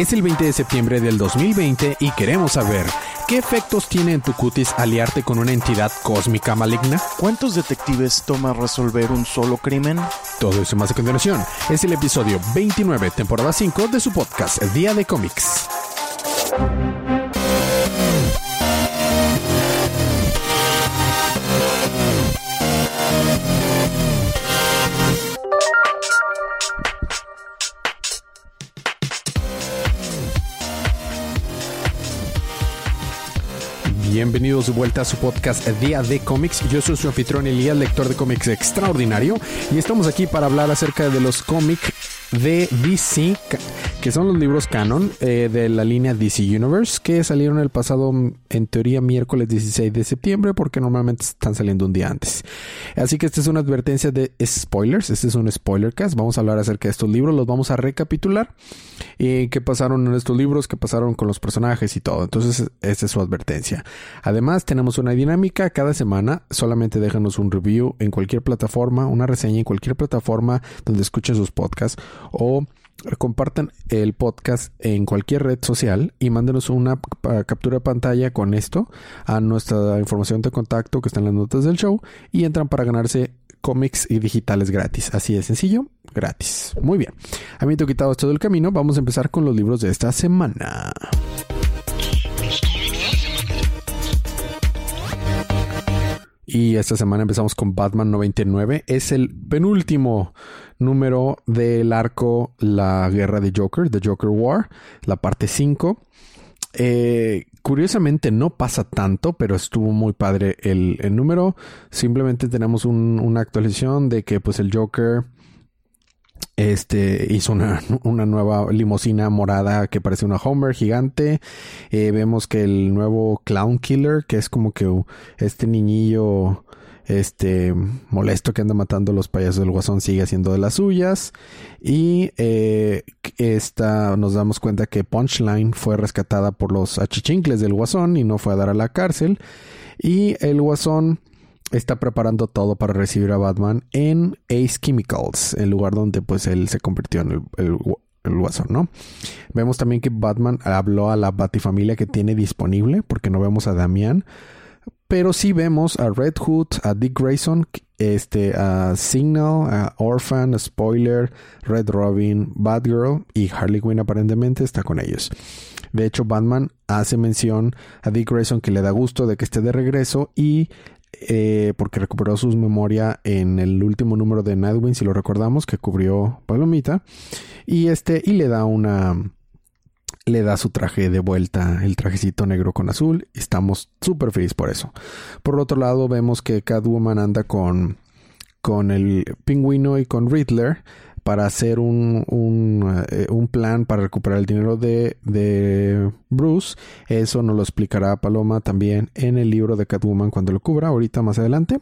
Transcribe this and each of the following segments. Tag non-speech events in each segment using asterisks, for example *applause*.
Es el 20 de septiembre del 2020 y queremos saber ¿Qué efectos tiene en tu cutis aliarte con una entidad cósmica maligna? ¿Cuántos detectives toma resolver un solo crimen? Todo eso más a continuación. Es el episodio 29, temporada 5 de su podcast Día de Cómics. Bienvenidos de vuelta a su podcast Día de Cómics. Yo soy su anfitrión Elías, lector de cómics extraordinario, y estamos aquí para hablar acerca de los cómics de DC, que son los libros canon eh, de la línea DC Universe, que salieron el pasado, en teoría, miércoles 16 de septiembre, porque normalmente están saliendo un día antes. Así que esta es una advertencia de spoilers, este es un spoiler cast, vamos a hablar acerca de estos libros, los vamos a recapitular, y qué pasaron en estos libros, qué pasaron con los personajes y todo. Entonces, esta es su advertencia. Además, tenemos una dinámica cada semana, solamente déjanos un review en cualquier plataforma, una reseña en cualquier plataforma donde escuchen sus podcasts o compartan el podcast en cualquier red social y mándenos una captura de pantalla con esto a nuestra información de contacto que está en las notas del show y entran para ganarse cómics y digitales gratis. Así de sencillo, gratis. Muy bien. Habiendo quitado esto del camino, vamos a empezar con los libros de esta semana. Y esta semana empezamos con Batman 99. Es el penúltimo número del arco La Guerra de Joker, The Joker War, la parte 5. Eh, curiosamente no pasa tanto, pero estuvo muy padre el, número. Simplemente tenemos una actualización de que pues el Joker este hizo una, nueva limusina morada que parece una Homer gigante. Eh, vemos que el nuevo Clown Killer, que es como que este niñillo este molesto que anda matando a los payasos del guasón sigue haciendo de las suyas y eh, esta nos damos cuenta que Punchline fue rescatada por los achichincles del guasón y no fue a dar a la cárcel y el guasón está preparando todo para recibir a Batman en Ace Chemicals, el lugar donde pues él se convirtió en el, guasón, ¿no? Vemos también que Batman habló a la Batifamilia que tiene disponible, porque no vemos a Damián. Pero sí vemos a Red Hood, a Dick Grayson, este, a Signal, a Orphan, a Spoiler, Red Robin, Batgirl y Harley Quinn aparentemente está con ellos. De hecho, Batman hace mención a Dick Grayson que le da gusto de que esté de regreso y eh, porque recuperó su memoria en el último número de Nightwing, si lo recordamos, que cubrió Palomita. Y este, y le da una. Le da su traje de vuelta, el trajecito negro con azul. Estamos súper felices por eso. Por otro lado, vemos que Catwoman anda con, con el pingüino y con Riddler para hacer un, eh, un, plan para recuperar el dinero de, de, Bruce. Eso nos lo explicará Paloma también en el libro de Catwoman cuando lo cubra, ahorita más adelante.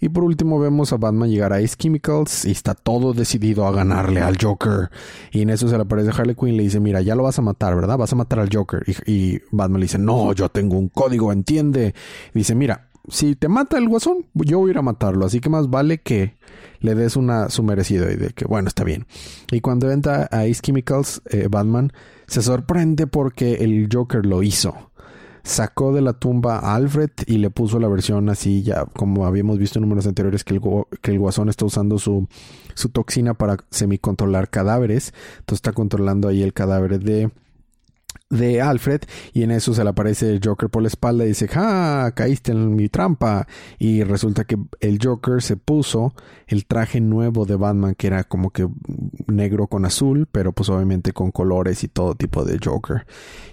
Y por último vemos a Batman llegar a Ace Chemicals y está todo decidido a ganarle al Joker. Y en eso se le aparece Harley Quinn y le dice, mira, ya lo vas a matar, ¿verdad? Vas a matar al Joker. Y, y Batman le dice, no, yo tengo un código, entiende. Y dice, mira, si te mata el guasón, yo voy a ir a matarlo. Así que más vale que le des una su merecido y de que, bueno, está bien. Y cuando entra a Ace Chemicals, eh, Batman se sorprende porque el Joker lo hizo. Sacó de la tumba a Alfred y le puso la versión así, ya como habíamos visto en números anteriores, que el, que el guasón está usando su, su toxina para semicontrolar cadáveres. Entonces está controlando ahí el cadáver de de Alfred y en eso se le aparece el Joker por la espalda y dice, ¡ah! Caíste en mi trampa. Y resulta que el Joker se puso el traje nuevo de Batman que era como que negro con azul, pero pues obviamente con colores y todo tipo de Joker.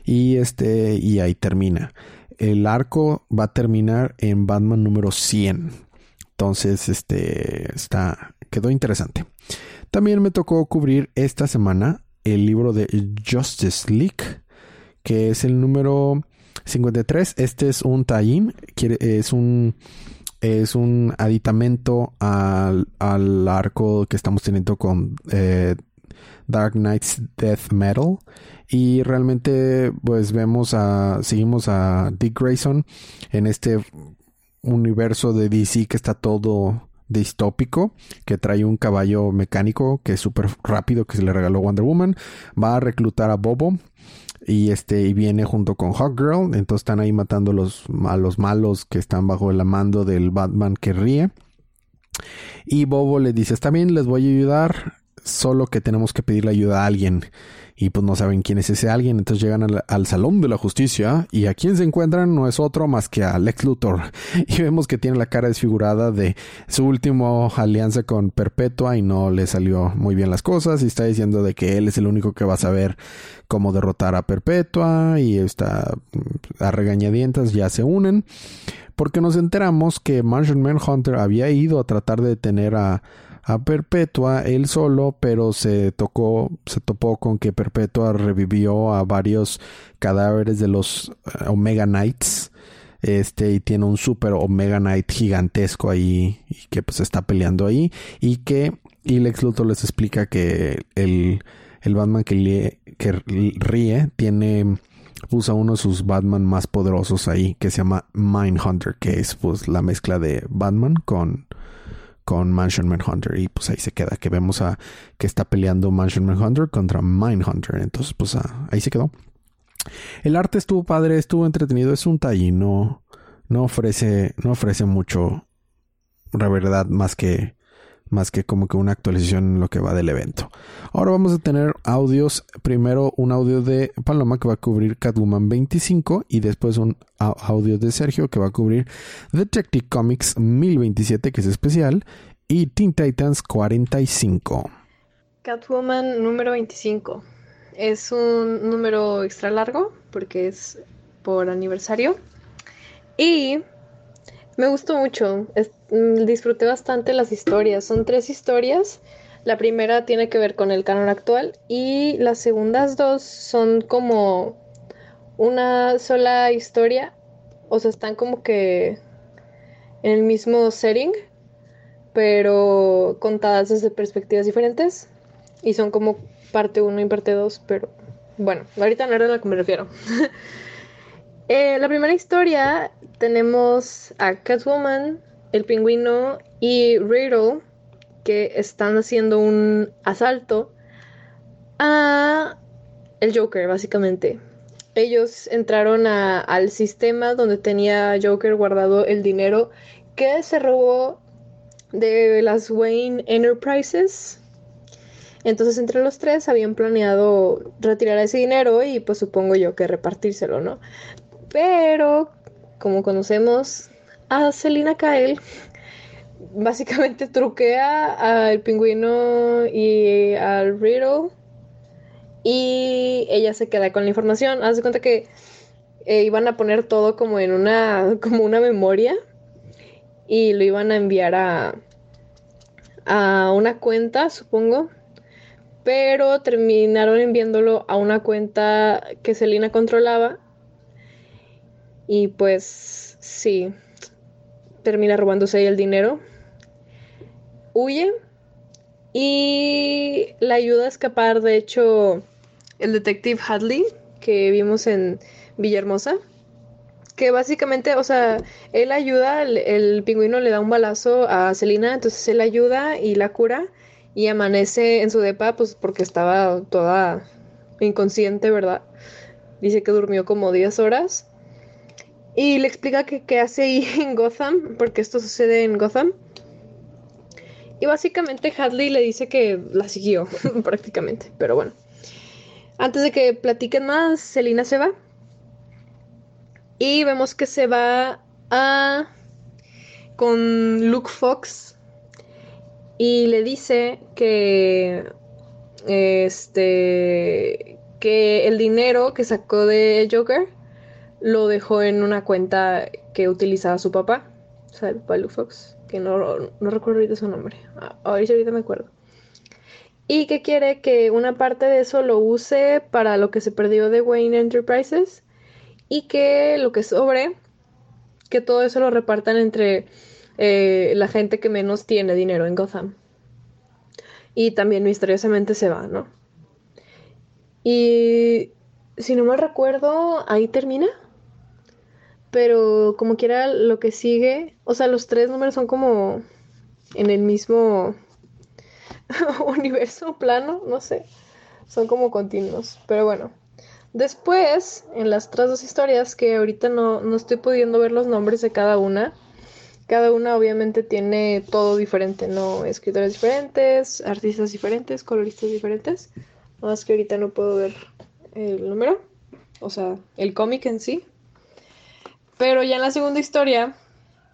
Y este, y ahí termina. El arco va a terminar en Batman número 100. Entonces, este, está, quedó interesante. También me tocó cubrir esta semana el libro de Justice League que es el número 53. Este es un tie es un es un aditamento al, arco que estamos teniendo con eh, Dark Knight's Death Metal y realmente pues vemos a seguimos a Dick Grayson en este universo de DC que está todo distópico que trae un caballo mecánico que es súper rápido que se le regaló Wonder Woman. Va a reclutar a Bobo y este y viene junto con Hawkgirl. Entonces están ahí matando los, a los malos que están bajo el mando del Batman que ríe. Y Bobo le dice, está bien, les voy a ayudar, solo que tenemos que pedirle ayuda a alguien y pues no saben quién es ese alguien, entonces llegan al, Salón de la Justicia y a quien se encuentran no es otro más que a Lex Luthor. *laughs* Y vemos que tiene la cara desfigurada de su último alianza con Perpetua y no le salió muy bien las cosas y está diciendo de que él es el único que va a saber cómo derrotar a Perpetua y está mm, a regañadientas ya se unen. Porque nos enteramos que Martian Manhunter había ido a tratar de detener a a Perpetua él solo, pero se tocó, se topó con que Perpetua revivió a varios cadáveres de los eh, Omega Knights. Este, y tiene un super Omega Knight gigantesco ahí, y que pues está peleando ahí, y que, y Lex Luthor les explica que el, el Batman que, ríe tiene, usa uno de sus Batman más poderosos ahí, que se llama Mindhunter, que es pues la mezcla de Batman con, con Mansion Manhunter. Y pues ahí se queda que vemos a que está peleando Mansion Manhunter contra Mindhunter. Entonces pues ah, ahí se quedó. El arte estuvo padre estuvo entretenido es un talle no no ofrece no ofrece mucho la verdad más que más que como que una actualización en lo que va del evento. Ahora vamos a tener audios, primero un audio de Paloma que va a cubrir Catwoman 25 y después un audio de Sergio que va a cubrir Detective Comics 1027 que es especial y Teen Titans 45. Catwoman número 25. Es un número extra largo porque es por aniversario y me gustó mucho, mm, disfruté bastante las historias. Son tres historias. La primera tiene que ver con el canon actual y las segundas dos son como una sola historia. O sea, están como que en el mismo setting, pero contadas desde perspectivas diferentes. Y son como parte uno y parte dos, pero bueno, ahorita no era a lo que me refiero. *laughs* Eh, la primera historia tenemos a Catwoman, el pingüino y Riddle que están haciendo un asalto a el Joker, básicamente. Ellos entraron al sistema donde tenía Joker guardado el dinero que se robó de las Wayne Enterprises. Entonces entre los tres habían planeado retirar ese dinero y pues supongo yo que repartírselo, ¿no? Pero, como conocemos a Selina Kyle, básicamente truquea al pingüino y al Riddle. Y ella se queda con la información. Haz de cuenta que eh, iban a poner todo como en una, *laughs* como una memoria. Y lo iban a enviar a, a una cuenta, supongo. Pero terminaron enviándolo a una cuenta que Selina controlaba y pues sí, termina robándose el dinero. Huye y la ayuda a escapar, de hecho, el detective Hadley que vimos en Villahermosa. Que básicamente, o sea, él ayuda, el, pingüino le da un balazo a Celina, entonces él ayuda y la cura y amanece en su depa, pues porque estaba toda inconsciente, ¿verdad? Dice que durmió como 10 horas y le explica que qué hace ahí *laughs* en Gotham, porque esto sucede en Gotham. Y básicamente Hadley le dice que la siguió, *laughs* prácticamente. Pero bueno. Antes de que platiquen más, Selina se va. Y vemos que se va a. con Luke Fox. Y le dice que. Este. que el dinero que sacó de Joker lo dejó en una cuenta que utilizaba su papá, o sea, el Fox, que no, no recuerdo ahorita su nombre, ahorita, me acuerdo. Y que quiere que una parte de eso lo use para lo que se perdió de Wayne Enterprises y que lo que sobre, que todo eso lo repartan entre eh, la gente que menos tiene dinero en Gotham. Y también misteriosamente se va, ¿no? Y si no me recuerdo, ahí termina pero como quiera lo que sigue, o sea, los tres números son como en el mismo *laughs* universo, plano, no sé. Son como continuos, pero bueno. Después, en las otras dos historias, que ahorita no, no estoy pudiendo ver los nombres de cada una, cada una obviamente tiene todo diferente, ¿no? Escritores diferentes, artistas diferentes, coloristas diferentes. Nada más que ahorita no puedo ver el número, o sea, el cómic en sí. Pero ya en la segunda historia,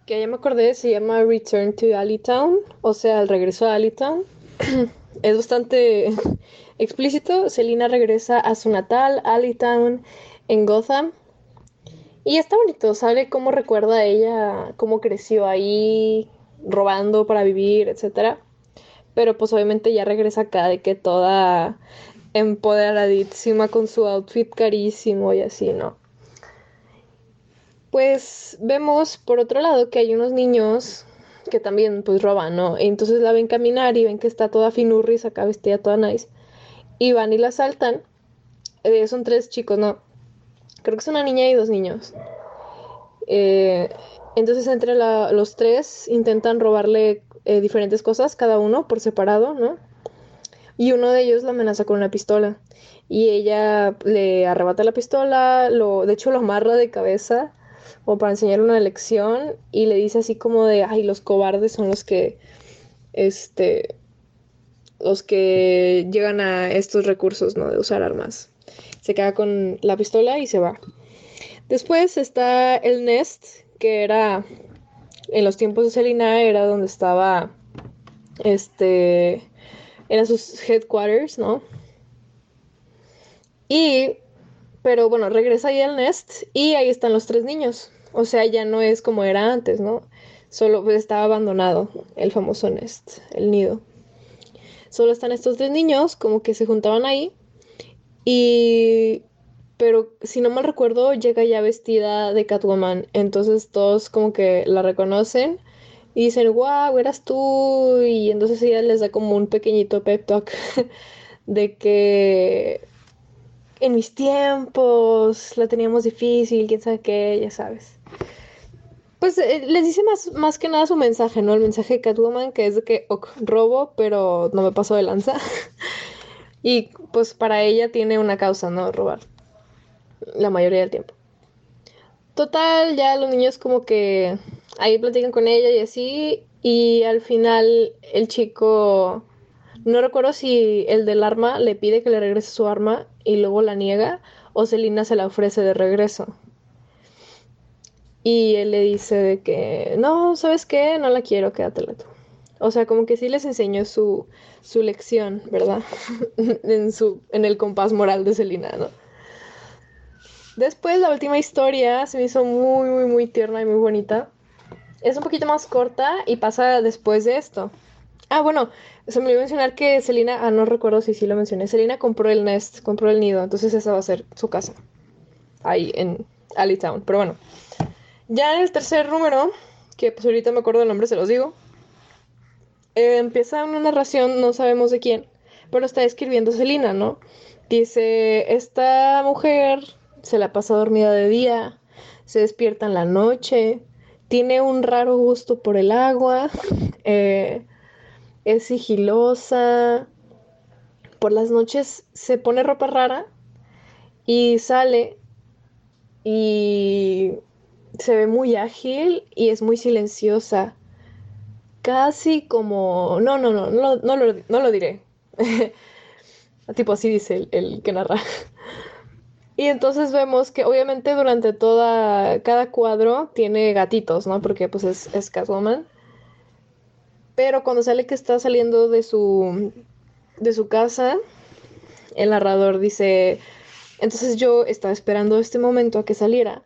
que ya me acordé, se llama Return to Alleytown, o sea, el regreso a Alleytown. *clears throat* es bastante *laughs* explícito. Selina regresa a su natal, Alleytown, en Gotham. Y está bonito, sale cómo recuerda a ella, cómo creció ahí, robando para vivir, etc. Pero pues obviamente ya regresa acá de que toda empoderadísima con su outfit carísimo y así, ¿no? Pues vemos por otro lado que hay unos niños que también pues roban, ¿no? Entonces la ven caminar y ven que está toda finurris acá vestida toda nice. Y van y la saltan. Eh, son tres chicos, ¿no? Creo que es una niña y dos niños. Eh, entonces entre los tres intentan robarle eh, diferentes cosas, cada uno por separado, ¿no? y uno de ellos la amenaza con una pistola y ella le arrebata la pistola, lo, de hecho lo amarra de cabeza o para enseñar una lección y le dice así como de, ay, los cobardes son los que, este, los que llegan a estos recursos, ¿no? De usar armas. Se queda con la pistola y se va. Después está el Nest, que era, en los tiempos de Selina, era donde estaba, este, eran sus headquarters, ¿no? Y, pero bueno, regresa ahí al Nest y ahí están los tres niños. O sea, ya no es como era antes, ¿no? Solo pues, estaba abandonado el famoso Nest, el nido. Solo están estos tres niños, como que se juntaban ahí. Y, pero si no mal recuerdo, llega ya vestida de Catwoman. Entonces todos como que la reconocen y dicen, wow, eras tú. Y entonces ella les da como un pequeñito pep talk *laughs* de que en mis tiempos la teníamos difícil, quién sabe qué, ya sabes. Pues eh, les dice más, más que nada su mensaje, ¿no? El mensaje de Catwoman, que es de que robo, pero no me paso de lanza. *laughs* y pues para ella tiene una causa, ¿no? Robar. La mayoría del tiempo. Total, ya los niños como que ahí platican con ella y así, y al final el chico, no recuerdo si el del arma le pide que le regrese su arma y luego la niega, o Selina se la ofrece de regreso. Y él le dice de que, no, ¿sabes qué? No la quiero, quédatela tú. O sea, como que sí les enseñó su, su lección, ¿verdad? *laughs* en, su, en el compás moral de Selina, ¿no? Después la última historia se me hizo muy, muy, muy tierna y muy bonita es un poquito más corta y pasa después de esto. Ah, bueno, se me olvidó mencionar que Selina, ah, no recuerdo si sí lo mencioné, Selina compró el nest, compró el nido, entonces esa va a ser su casa, ahí en Alleytown. Pero bueno, ya en el tercer número, que pues ahorita me acuerdo el nombre, se los digo, eh, empieza una narración, no sabemos de quién, pero está escribiendo Selina, ¿no? Dice, esta mujer se la pasa dormida de día, se despierta en la noche, tiene un raro gusto por el agua, *laughs* eh, es sigilosa, por las noches se pone ropa rara y sale y se ve muy ágil y es muy silenciosa. Casi como... No, no, no, no, no, lo, no lo diré. *laughs* tipo así dice el, que narra. *laughs* Y entonces vemos que obviamente durante toda, cada cuadro tiene gatitos, ¿no? Porque pues es, es Catwoman. Pero cuando sale que está saliendo de su, de su casa, el narrador dice, entonces yo estaba esperando este momento a que saliera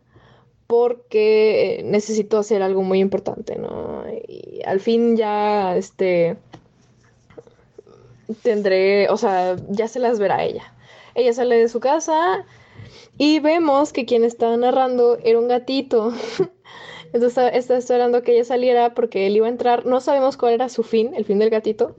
porque necesito hacer algo muy importante, ¿no? Y al fin ya, este, tendré, o sea, ya se las verá ella. Ella sale de su casa y vemos que quien estaba narrando era un gatito. *laughs* Entonces está esperando que ella saliera porque él iba a entrar. No sabemos cuál era su fin, el fin del gatito.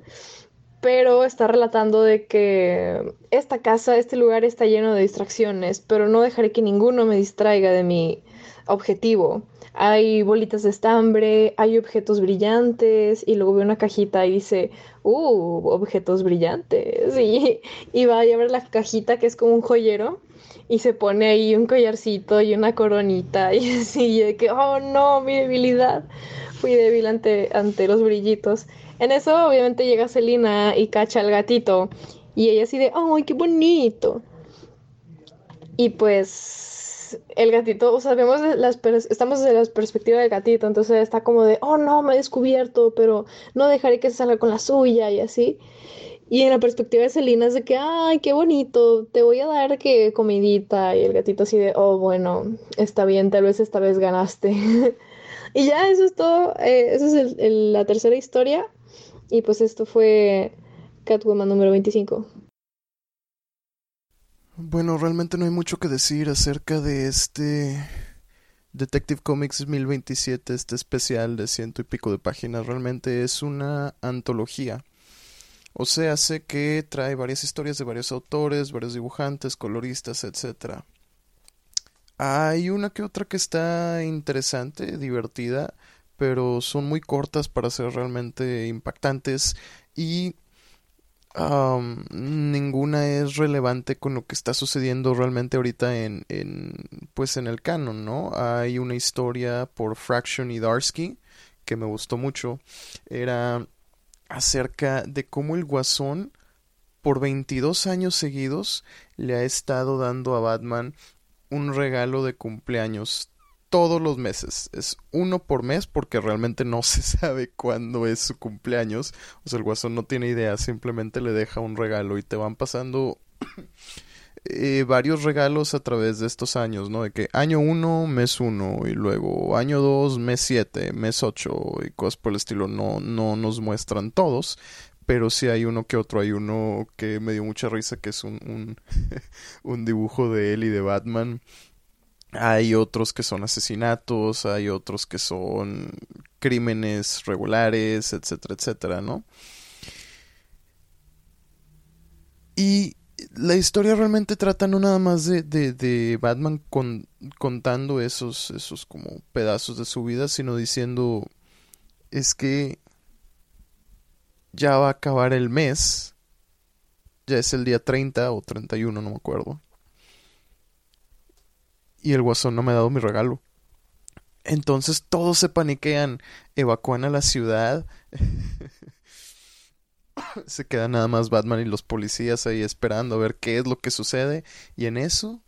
Pero está relatando de que esta casa, este lugar está lleno de distracciones, pero no dejaré que ninguno me distraiga de mi objetivo. Hay bolitas de estambre, hay objetos brillantes y luego ve una cajita y dice, uh, objetos brillantes. *laughs* Y, y va a llevar la cajita que es como un joyero y se pone ahí un collarcito y una coronita *laughs* y así, de que, oh no, mi debilidad. Fui débil ante, ante los brillitos. En eso obviamente llega Celina y cacha al gatito y ella así de, ¡ay, qué bonito! Y pues el gatito, o sea, vemos las estamos desde la perspectiva del gatito, entonces está como de, oh no, me he descubierto, pero no dejaré que se salga con la suya y así. Y en la perspectiva de Celina es de que, ay, qué bonito, te voy a dar que comidita. Y el gatito así de, oh, bueno, está bien, tal vez esta vez ganaste. *laughs* y ya, eso es todo. Eh, esa es la tercera historia. Y pues esto fue Catwoman número 25. Bueno, realmente no hay mucho que decir acerca de este Detective Comics 2027, este especial de ciento y pico de páginas. Realmente es una antología. O sea, sé que trae varias historias de varios autores, varios dibujantes, coloristas, etc. Hay una que otra que está interesante, divertida, pero son muy cortas para ser realmente impactantes y ninguna es relevante con lo que está sucediendo realmente ahorita en, en pues en el canon, ¿no? Hay una historia por Fraction y Darsky que me gustó mucho. Era acerca de cómo el Guasón por 22 años seguidos le ha estado dando a Batman un regalo de cumpleaños todos los meses. Es uno por mes porque realmente no *laughs* se sabe cuándo es su cumpleaños. O sea, el guasón no tiene idea, simplemente le deja un regalo y te van pasando *clears throat* eh, varios regalos a través de estos años, ¿no? De que año uno, mes uno, y luego año dos, mes siete, mes ocho, y cosas por el estilo. No, no nos muestran todos, pero sí hay uno que otro. Hay uno que me dio mucha risa, que es un, un, *laughs* un dibujo de él y de Batman hay otros que son asesinatos, hay otros que son crímenes regulares, etcétera, etcétera, ¿no? Y la historia realmente trata no nada más de, de, Batman contando esos, esos como pedazos de su vida, sino diciendo es que ya va a acabar el mes, ya es el día 30 o 31, no me acuerdo y el guasón no me ha dado mi regalo. Entonces todos se paniquean, evacúan a la ciudad. *laughs* se quedan nada más Batman y los policías ahí esperando a ver qué es lo que sucede. Y en eso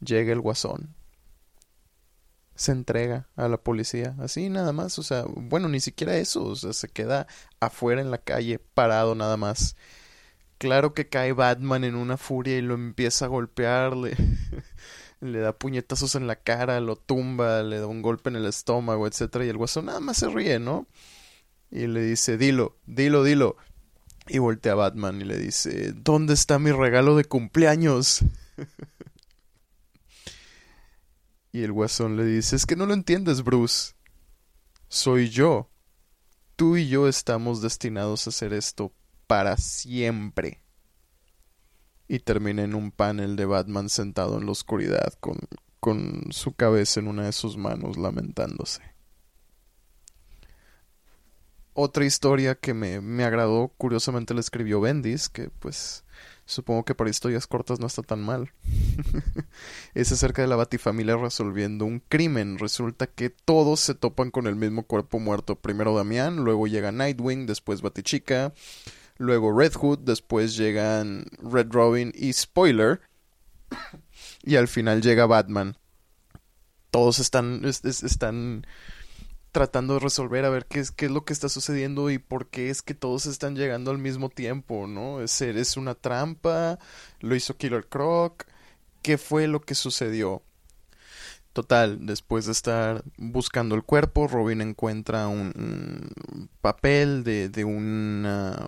llega el guasón. Se entrega a la policía. Así nada más. O sea, bueno, ni siquiera eso. O sea, se queda afuera en la calle, parado nada más. Claro que cae Batman en una furia y lo empieza a golpearle. *laughs* le da puñetazos en la cara, lo tumba, le da un golpe en el estómago, etcétera, y el guasón nada más se ríe, ¿no? Y le dice, dilo, dilo, dilo. Y voltea a Batman y le dice, ¿dónde está mi regalo de cumpleaños? *laughs* y el guasón le dice, es que no lo entiendes, Bruce. Soy yo. Tú y yo estamos destinados a hacer esto para siempre y termina en un panel de Batman sentado en la oscuridad con, con su cabeza en una de sus manos lamentándose. Otra historia que me, me agradó, curiosamente la escribió Bendis, que pues supongo que para historias cortas no está tan mal. *laughs* es acerca de la Batifamilia resolviendo un crimen. Resulta que todos se topan con el mismo cuerpo muerto. Primero Damián, luego llega Nightwing, después Batichica, luego Red Hood, después llegan Red Robin y Spoiler, y al final llega Batman. Todos están, están tratando de resolver a ver qué es, qué es lo que está sucediendo y por qué es que todos están llegando al mismo tiempo, ¿no? ¿Es, es una trampa? ¿Lo hizo Killer Croc? ¿Qué fue lo que sucedió? Total, después de estar buscando el cuerpo, Robin encuentra un, papel de, de una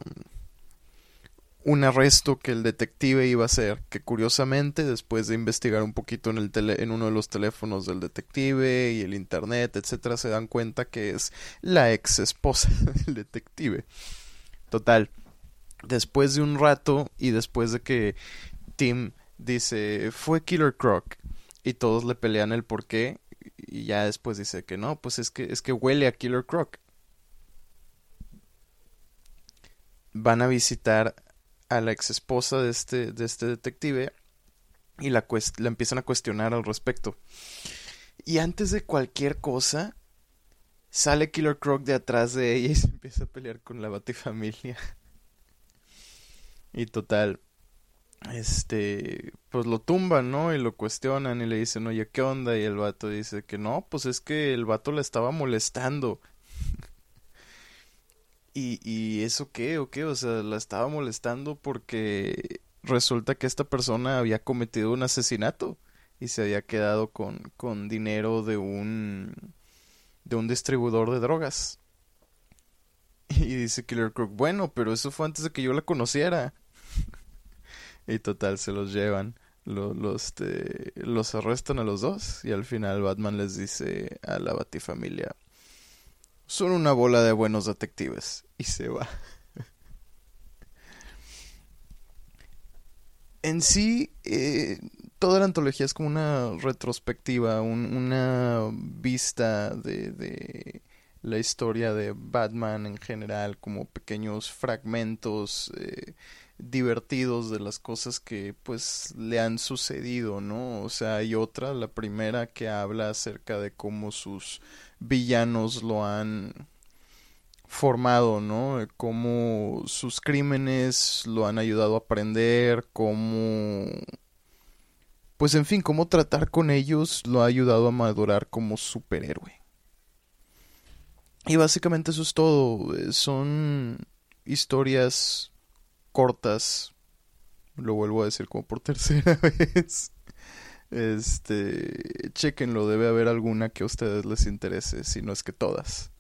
un arresto que el detective iba a hacer, que curiosamente después de investigar un poquito en, el tele, en uno de los teléfonos del detective y el internet, etcétera, se dan cuenta que es la ex esposa *laughs* del detective. Total, después de un rato y después de que Tim dice, fue Killer Croc, y todos le pelean el por qué, y ya después dice que no, pues es que, es que huele a Killer Croc. Van a visitar a la ex esposa de este, de este detective y la, la empiezan a cuestionar al respecto. Y antes de cualquier cosa, sale Killer Croc de atrás de ella y *laughs* se empieza a pelear con la Batifamilia. y total, este, pues lo tumban, ¿no? Y lo cuestionan y le dicen, oye, ¿qué onda? Y el vato dice que no, pues es que el vato le estaba molestando. *laughs* ¿Y, ¿Y eso qué o qué? O sea, la estaba molestando porque resulta que esta persona había cometido un asesinato y se había quedado con, con dinero de un de un distribuidor de drogas. *laughs* Y dice Killer Crook, bueno, pero eso fue antes de que yo la conociera. *laughs* y total, se los llevan. Los, los, este, los arrestan a los dos. Y al final Batman les dice a la Batifamilia, son una bola de buenos detectives. Y se va. *laughs* en sí, eh, toda la antología es como una retrospectiva, una vista de, la historia de Batman en general, como pequeños fragmentos eh, divertidos de las cosas que pues le han sucedido, ¿no? O sea, hay otra, la primera que habla acerca de cómo sus villanos lo han formado, ¿no? Cómo sus crímenes lo han ayudado a aprender, cómo... Pues en fin, cómo tratar con ellos lo ha ayudado a madurar como superhéroe. Y básicamente eso es todo. Son historias cortas. Lo vuelvo a decir como por tercera *laughs* vez. Este, chequenlo, debe haber alguna que a ustedes les interese, si no es que todas.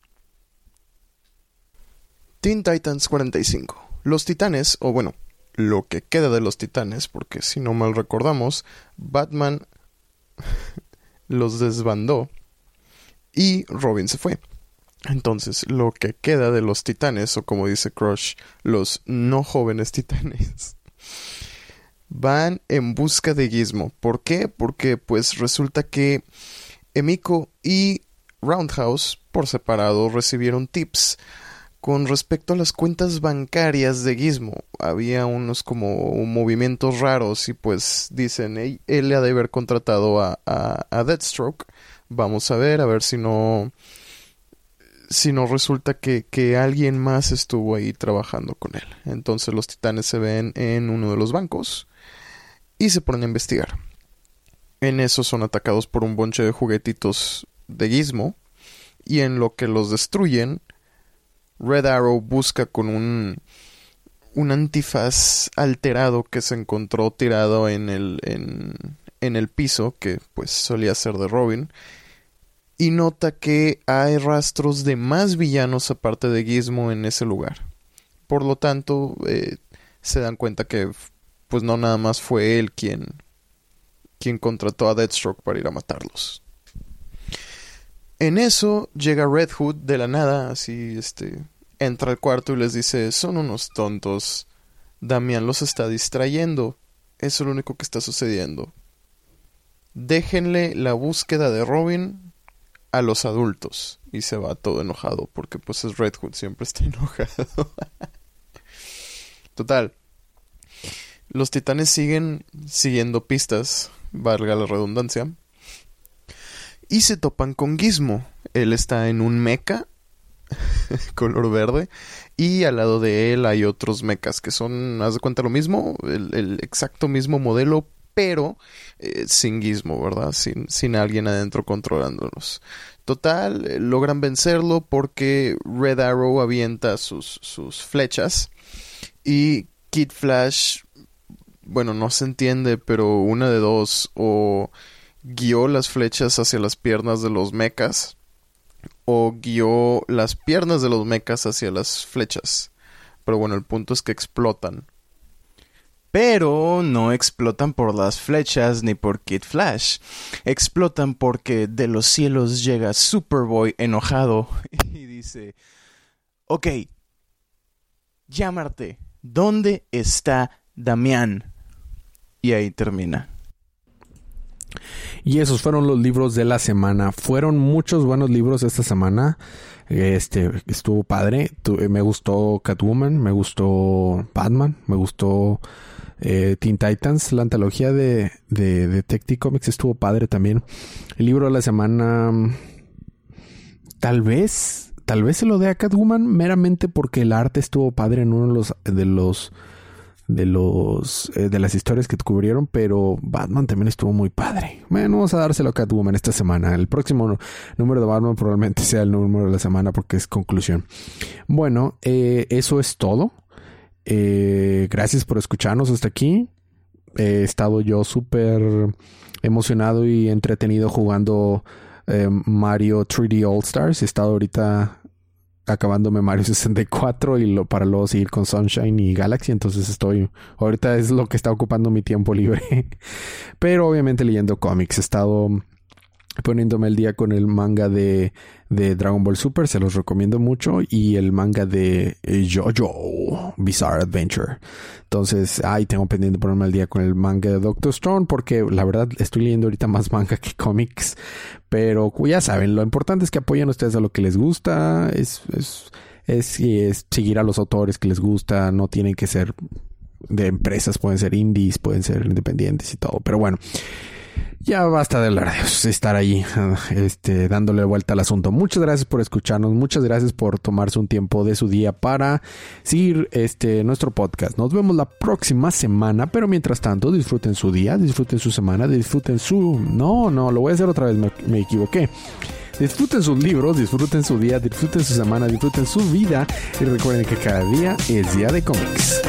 Teen Titans 45. Los titanes, o bueno, lo que queda de los titanes, porque si no mal recordamos, Batman *laughs* los desbandó y Robin se fue. Entonces, lo que queda de los titanes, o como dice Crush, los no jóvenes titanes, *laughs* van en busca de Gizmo. ¿Por qué? Porque pues resulta que Emiko y Roundhouse por separado recibieron tips con respecto a las cuentas bancarias de Gizmo, había unos como movimientos raros y pues dicen, él le ha de haber contratado a, a, Deathstroke. Vamos a ver, a ver si no si no resulta que, que, alguien más estuvo ahí trabajando con él. Entonces los titanes se ven en uno de los bancos y se ponen a investigar. En eso son atacados por un bonche de juguetitos de Gizmo y en lo que los destruyen Red Arrow busca con un, un antifaz alterado que se encontró tirado en el, en, en el piso, que pues solía ser de Robin, y nota que hay rastros de más villanos aparte de Gizmo en ese lugar. Por lo tanto, eh, se dan cuenta que pues no nada más fue él quien, quien contrató a Deathstroke para ir a matarlos. En eso llega Red Hood de la nada, así este entra al cuarto y les dice, son unos tontos. Damián los está distrayendo. Eso es lo único que está sucediendo. Déjenle la búsqueda de Robin a los adultos. Y se va todo enojado porque pues es Red Hood, siempre está *laughs* enojado. Total. Los titanes siguen siguiendo pistas, valga la redundancia. Y se topan con Gizmo. Él está en un mecha *laughs* color verde. Y al lado de él hay otros mechas que son, haz de cuenta, lo mismo, el, exacto mismo modelo, pero eh, sin gizmo, ¿verdad? Sin, sin alguien adentro controlándolos. Total, eh, logran vencerlo porque Red Arrow avienta sus, sus flechas y Kid Flash, bueno, no se entiende, pero una de dos, o guió las flechas hacia las piernas de los mechas o guió las piernas de los mechas hacia las flechas. Pero bueno, el punto es que explotan. Pero no explotan por las flechas ni por Kid Flash. Explotan porque de los cielos llega Superboy enojado *laughs* y dice: Ok, llámate. ¿Dónde está Damián? Y ahí termina. Y esos fueron los libros de la semana. Fueron muchos buenos libros esta semana. Este estuvo padre. Eh, me gustó Catwoman, me gustó Batman, me gustó eh, Teen Titans, la antología de, de Detective Comics estuvo padre también. El libro de la semana, tal vez, tal vez se lo dé a Catwoman meramente porque el arte estuvo padre en uno de los, de los de los eh, de las historias que cubrieron, pero Batman también estuvo muy padre. Bueno, vamos a dárselo a Catwoman esta semana. El próximo número de Batman probablemente *laughs* sea el número de la semana porque es conclusión. Bueno, eh, eso es todo. Eh, gracias por escucharnos hasta aquí. He estado yo súper emocionado y entretenido jugando Mario 3D All Stars. He estado ahorita acabándome Mario *laughs* 64 y lo, para luego seguir con Sunshine y Galaxy. Entonces estoy, ahorita es lo que está ocupando mi tiempo libre. *laughs* Pero obviamente leyendo cómics. He estado poniéndome el día con el manga de, de, Dragon Ball Super, se los recomiendo mucho, y el manga de eh, JoJo Bizarre Adventure. Entonces, ahí tengo pendiente ponerme el día con el manga de Doctor Stone, porque la verdad estoy leyendo ahorita más *laughs* manga que cómics, pero ya saben, lo importante es que apoyen ustedes a lo que les gusta, es, es, es, es seguir a los autores que les gusta, no tienen que ser de empresas, pueden ser indies, pueden ser independientes y todo, pero bueno ya basta de hablar de estar ahí este, dándole vuelta al asunto. Muchas gracias por escucharnos, muchas gracias por tomarse un tiempo de su día para seguir este, nuestro podcast. Nos vemos la próxima semana, pero mientras tanto disfruten su día, disfruten su semana, disfruten su... No, no, lo voy a hacer otra vez, me, me equivoqué. Disfruten sus libros, disfruten su día, disfruten su semana, disfruten su vida y recuerden que cada día es día de cómics.